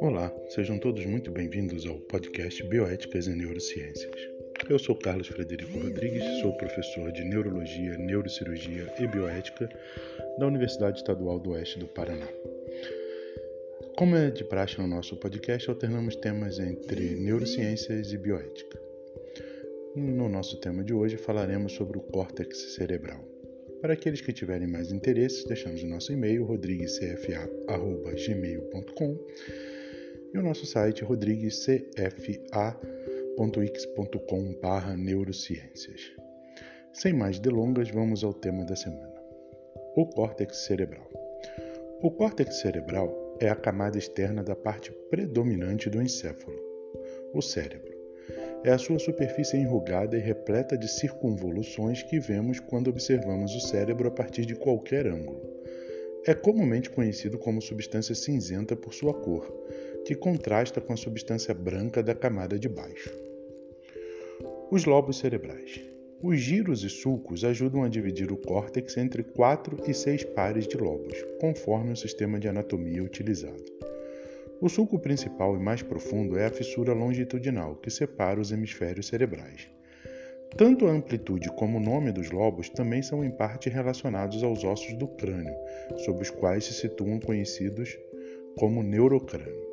Olá, sejam todos muito bem-vindos ao podcast Bioéticas em Neurociências. Eu sou Carlos Frederico Rodrigues, sou professor de Neurologia, Neurocirurgia e Bioética da Universidade Estadual do Oeste do Paraná. Como é de praxe no nosso podcast, alternamos temas entre neurociências e bioética. No nosso tema de hoje falaremos sobre o córtex cerebral. Para aqueles que tiverem mais interesse, deixamos o nosso e-mail rodriguescfa.gmail.com e o nosso site rodriguescfa.x.com neurociências. Sem mais delongas, vamos ao tema da semana. O córtex cerebral. O córtex cerebral é a camada externa da parte predominante do encéfalo, o cérebro é a sua superfície enrugada e repleta de circunvoluções que vemos quando observamos o cérebro a partir de qualquer ângulo. É comumente conhecido como substância cinzenta por sua cor, que contrasta com a substância branca da camada de baixo. Os lobos cerebrais. Os giros e sulcos ajudam a dividir o córtex entre quatro e seis pares de lobos, conforme o sistema de anatomia utilizado. O sulco principal e mais profundo é a fissura longitudinal, que separa os hemisférios cerebrais. Tanto a amplitude como o nome dos lobos também são em parte relacionados aos ossos do crânio, sob os quais se situam conhecidos como neurocrânio.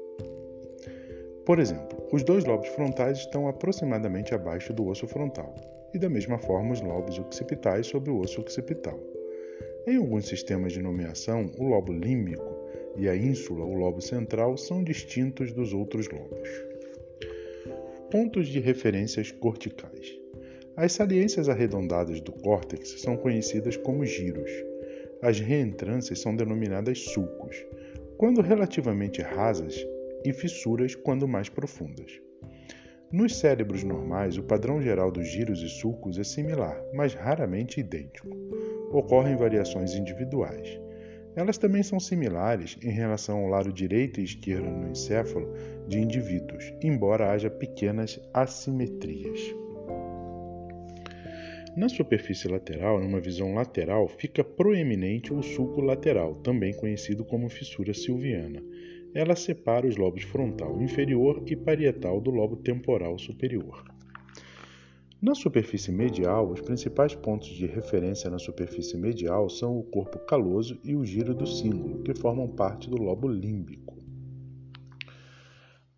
Por exemplo, os dois lobos frontais estão aproximadamente abaixo do osso frontal, e da mesma forma os lobos occipitais sob o osso occipital. Em alguns sistemas de nomeação, o lobo límbico e a ínsula, o lobo central, são distintos dos outros lobos. Pontos de referências corticais. As saliências arredondadas do córtex são conhecidas como giros. As reentrâncias são denominadas sulcos, quando relativamente rasas, e fissuras quando mais profundas. Nos cérebros normais, o padrão geral dos giros e sulcos é similar, mas raramente idêntico. Ocorrem variações individuais. Elas também são similares em relação ao lado direito e esquerdo no encéfalo de indivíduos, embora haja pequenas assimetrias. Na superfície lateral, numa visão lateral, fica proeminente o sulco lateral, também conhecido como fissura silviana. Ela separa os lobos frontal inferior e parietal do lobo temporal superior. Na superfície medial, os principais pontos de referência na superfície medial são o corpo caloso e o giro do cíngulo, que formam parte do lobo límbico.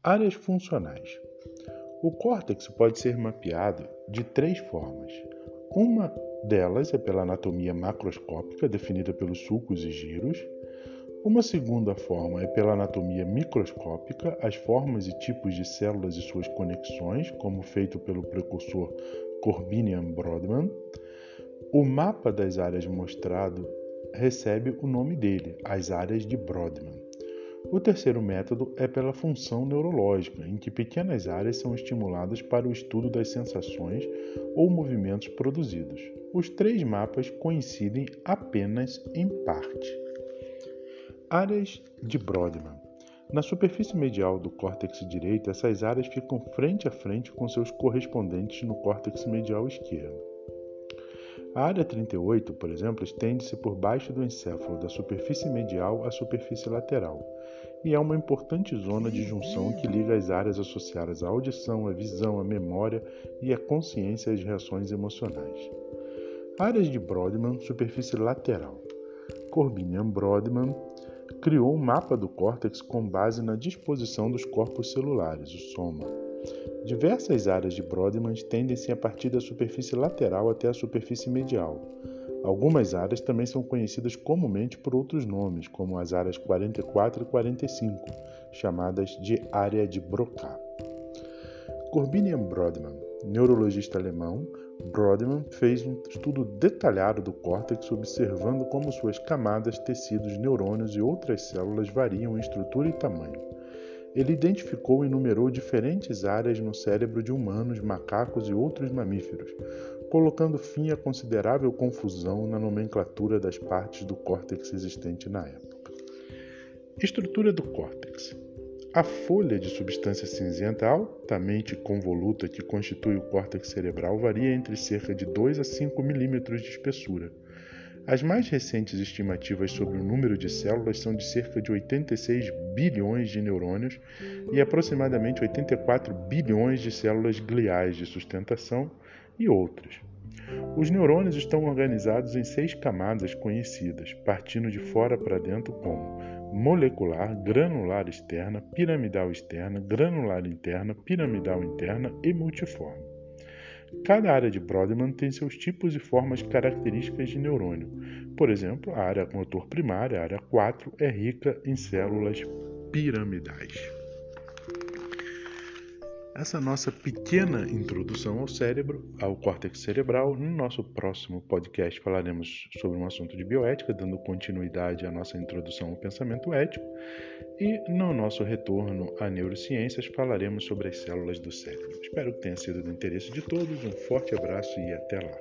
Áreas funcionais. O córtex pode ser mapeado de três formas. Uma delas é pela anatomia macroscópica, definida pelos sulcos e giros. Uma segunda forma é pela anatomia microscópica, as formas e tipos de células e suas conexões, como feito pelo precursor Corbinian Brodmann. O mapa das áreas mostrado recebe o nome dele, as áreas de Brodmann. O terceiro método é pela função neurológica, em que pequenas áreas são estimuladas para o estudo das sensações ou movimentos produzidos. Os três mapas coincidem apenas em parte. Áreas de Brodmann. Na superfície medial do córtex direito, essas áreas ficam frente a frente com seus correspondentes no córtex medial esquerdo. A área 38, por exemplo, estende-se por baixo do encéfalo, da superfície medial à superfície lateral, e é uma importante zona de junção que liga as áreas associadas à audição, à visão, à memória e à consciência às reações emocionais. Áreas de Brodmann, superfície lateral. Corbinian-Brodmann criou um mapa do córtex com base na disposição dos corpos celulares, o soma. Diversas áreas de Brodmann estendem-se a partir da superfície lateral até a superfície medial. Algumas áreas também são conhecidas comumente por outros nomes, como as áreas 44 e 45, chamadas de área de Broca. Corbinian Brodmann, neurologista alemão, Brodmann fez um estudo detalhado do córtex observando como suas camadas, tecidos, neurônios e outras células variam em estrutura e tamanho. Ele identificou e numerou diferentes áreas no cérebro de humanos, macacos e outros mamíferos, colocando fim à considerável confusão na nomenclatura das partes do córtex existente na época. Estrutura do córtex. A folha de substância cinzenta altamente convoluta que constitui o córtex cerebral varia entre cerca de 2 a 5 milímetros de espessura. As mais recentes estimativas sobre o número de células são de cerca de 86 bilhões de neurônios e aproximadamente 84 bilhões de células gliais de sustentação e outras. Os neurônios estão organizados em seis camadas conhecidas, partindo de fora para dentro como molecular, granular externa, piramidal externa, granular interna, piramidal interna e multiforme. Cada área de Brodmann tem seus tipos e formas características de neurônio. Por exemplo, a área motor primária, a área 4, é rica em células piramidais. Essa nossa pequena introdução ao cérebro, ao córtex cerebral. No nosso próximo podcast falaremos sobre um assunto de bioética, dando continuidade à nossa introdução ao pensamento ético. E no nosso retorno a neurociências falaremos sobre as células do cérebro. Espero que tenha sido do interesse de todos. Um forte abraço e até lá.